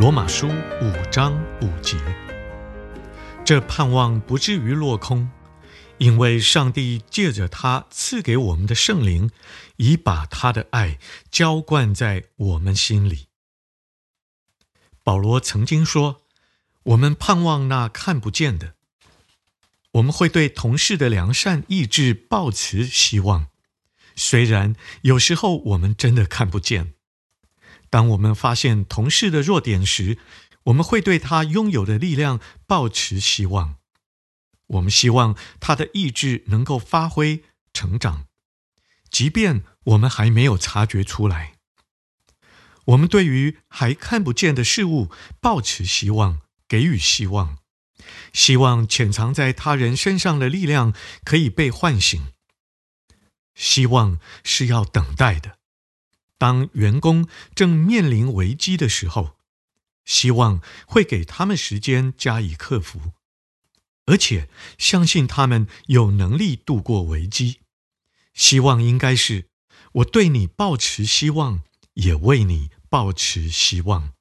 罗马书五章五节。这盼望不至于落空，因为上帝借着他赐给我们的圣灵，已把他的爱浇灌在我们心里。保罗曾经说：“我们盼望那看不见的。”我们会对同事的良善意志抱持希望，虽然有时候我们真的看不见。当我们发现同事的弱点时，我们会对他拥有的力量抱持希望，我们希望他的意志能够发挥成长，即便我们还没有察觉出来。我们对于还看不见的事物抱持希望，给予希望，希望潜藏在他人身上的力量可以被唤醒。希望是要等待的，当员工正面临危机的时候。希望会给他们时间加以克服，而且相信他们有能力度过危机。希望应该是我对你抱持希望，也为你抱持希望。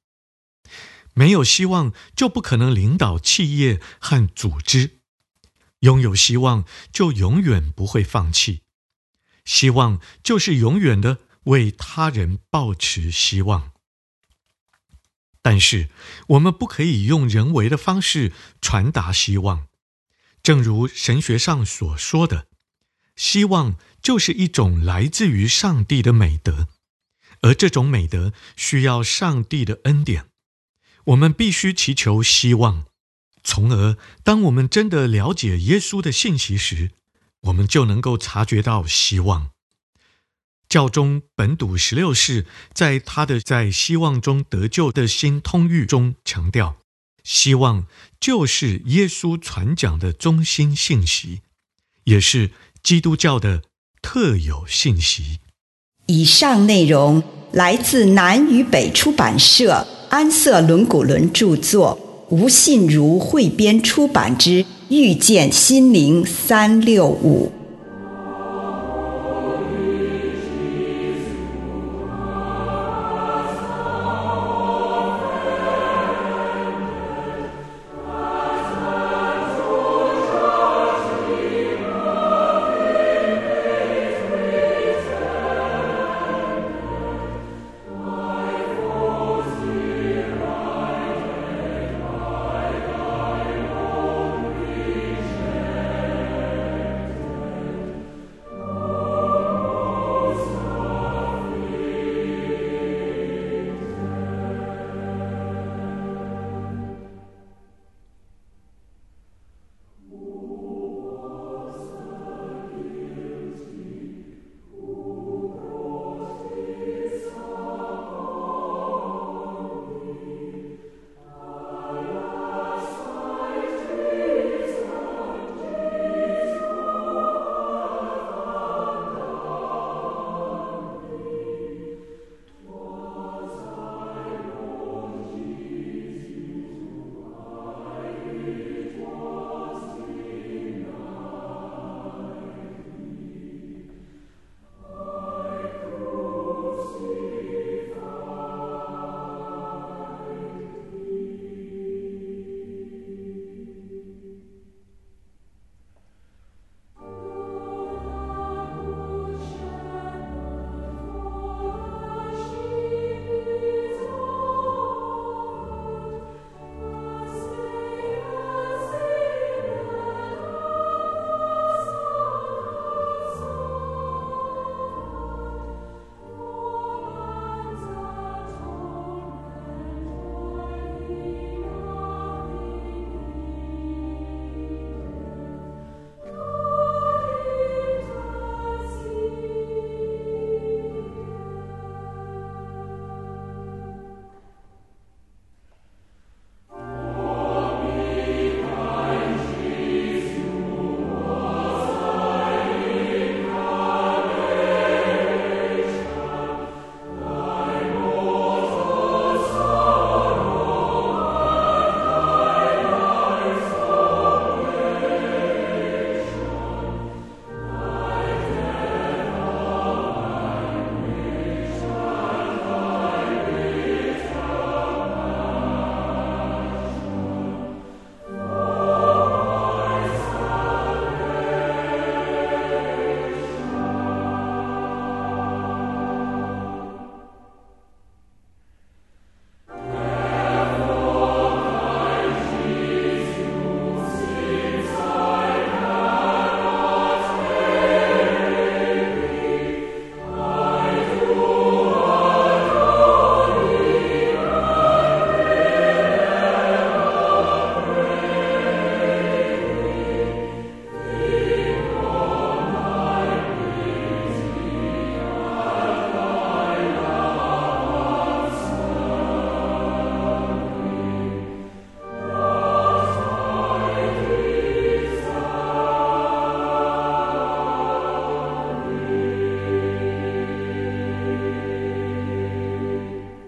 没有希望就不可能领导企业和组织，拥有希望就永远不会放弃。希望就是永远的为他人抱持希望。但是，我们不可以用人为的方式传达希望。正如神学上所说的，希望就是一种来自于上帝的美德，而这种美德需要上帝的恩典。我们必须祈求希望，从而当我们真的了解耶稣的信息时，我们就能够察觉到希望。教宗本笃十六世在他的在希望中得救的新通谕中强调，希望就是耶稣传讲的中心信息，也是基督教的特有信息。以上内容来自南与北出版社安瑟伦古伦著作，吴信如汇编出版之《遇见心灵三六五》。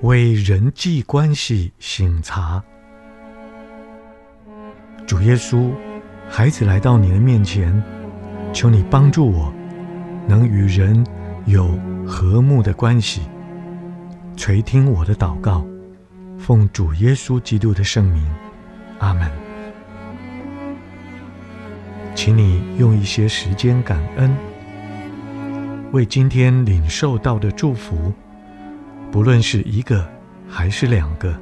为人际关系醒察。主耶稣，孩子来到你的面前，求你帮助我，能与人有和睦的关系。垂听我的祷告，奉主耶稣基督的圣名，阿门。请你用一些时间感恩，为今天领受到的祝福，不论是一个还是两个，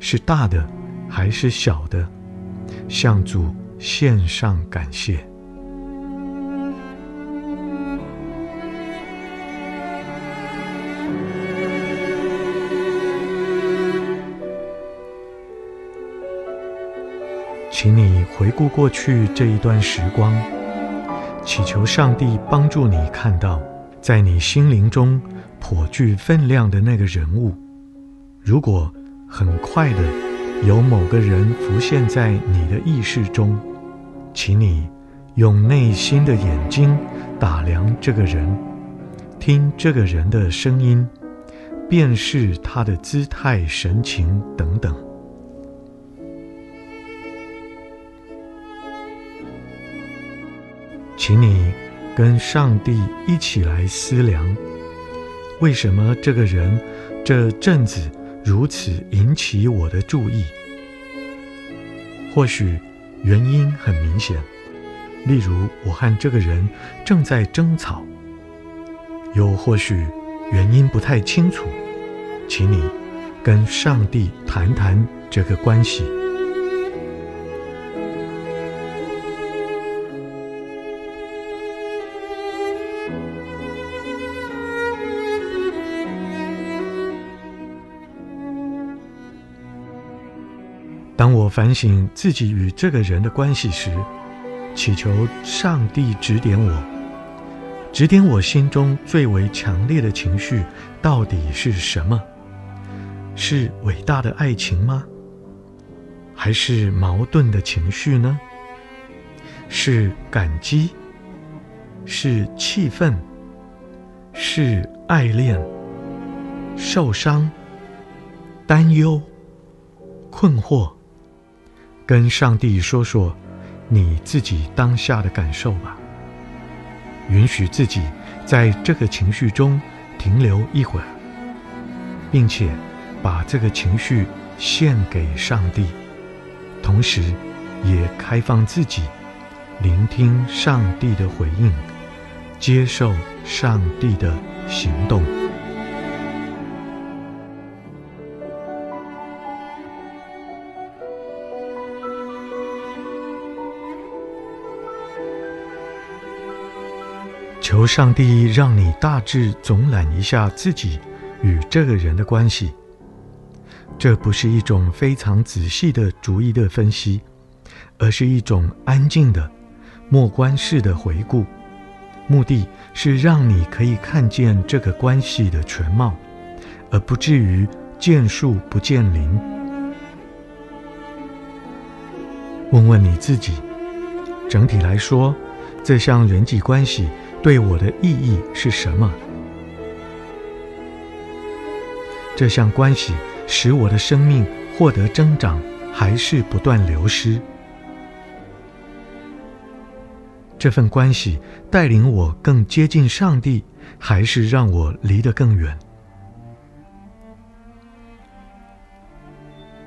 是大的还是小的，向主献上感谢。请你回顾过去这一段时光，祈求上帝帮助你看到，在你心灵中颇具分量的那个人物。如果很快的有某个人浮现在你的意识中，请你用内心的眼睛打量这个人，听这个人的声音，辨识他的姿态、神情等等。请你跟上帝一起来思量，为什么这个人这阵子如此引起我的注意？或许原因很明显，例如我和这个人正在争吵；又或许原因不太清楚，请你跟上帝谈谈这个关系。当我反省自己与这个人的关系时，祈求上帝指点我，指点我心中最为强烈的情绪到底是什么？是伟大的爱情吗？还是矛盾的情绪呢？是感激？是气愤？是爱恋？受伤？担忧？困惑？跟上帝说说你自己当下的感受吧，允许自己在这个情绪中停留一会儿，并且把这个情绪献给上帝，同时也开放自己，聆听上帝的回应，接受上帝的行动。求上帝让你大致总览一下自己与这个人的关系。这不是一种非常仔细的逐一的分析，而是一种安静的默观式的回顾。目的是让你可以看见这个关系的全貌，而不至于见树不见林。问问你自己，整体来说，这项人际关系。对我的意义是什么？这项关系使我的生命获得增长，还是不断流失？这份关系带领我更接近上帝，还是让我离得更远？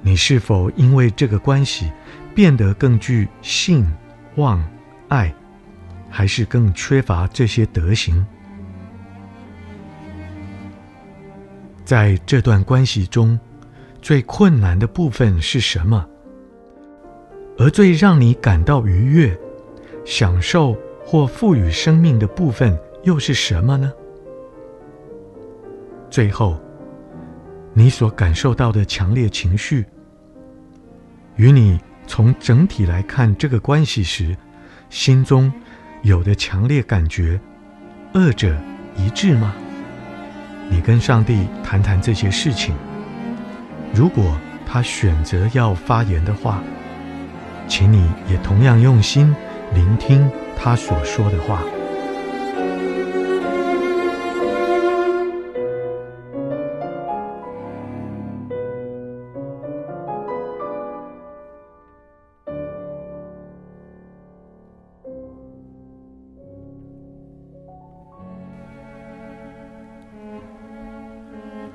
你是否因为这个关系变得更具信、望、爱？还是更缺乏这些德行。在这段关系中，最困难的部分是什么？而最让你感到愉悦、享受或赋予生命的部分又是什么呢？最后，你所感受到的强烈情绪，与你从整体来看这个关系时，心中。有的强烈感觉，二者一致吗？你跟上帝谈谈这些事情。如果他选择要发言的话，请你也同样用心聆听他所说的话。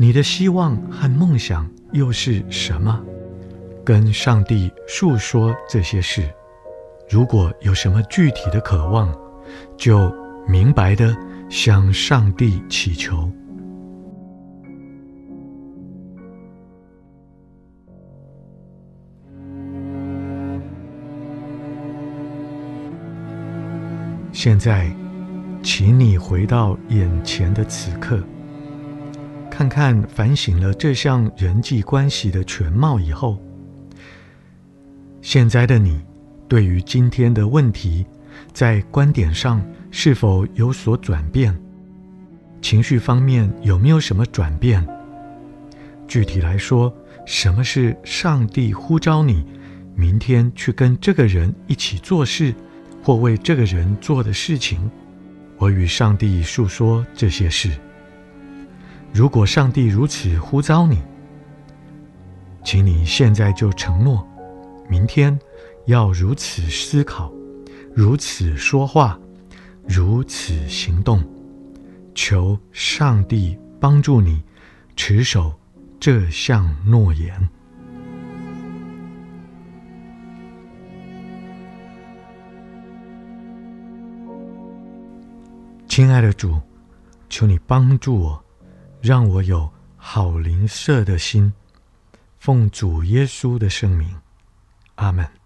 你的希望和梦想又是什么？跟上帝诉说这些事。如果有什么具体的渴望，就明白的向上帝祈求。现在，请你回到眼前的此刻，看看反省了这项人际关系的全貌以后，现在的你对于今天的问题，在观点上是否有所转变？情绪方面有没有什么转变？具体来说，什么是上帝呼召你明天去跟这个人一起做事？或为这个人做的事情，我与上帝诉说这些事。如果上帝如此呼召你，请你现在就承诺，明天要如此思考，如此说话，如此行动。求上帝帮助你持守这项诺言。亲爱的主，求你帮助我，让我有好邻舍的心。奉主耶稣的圣名，阿门。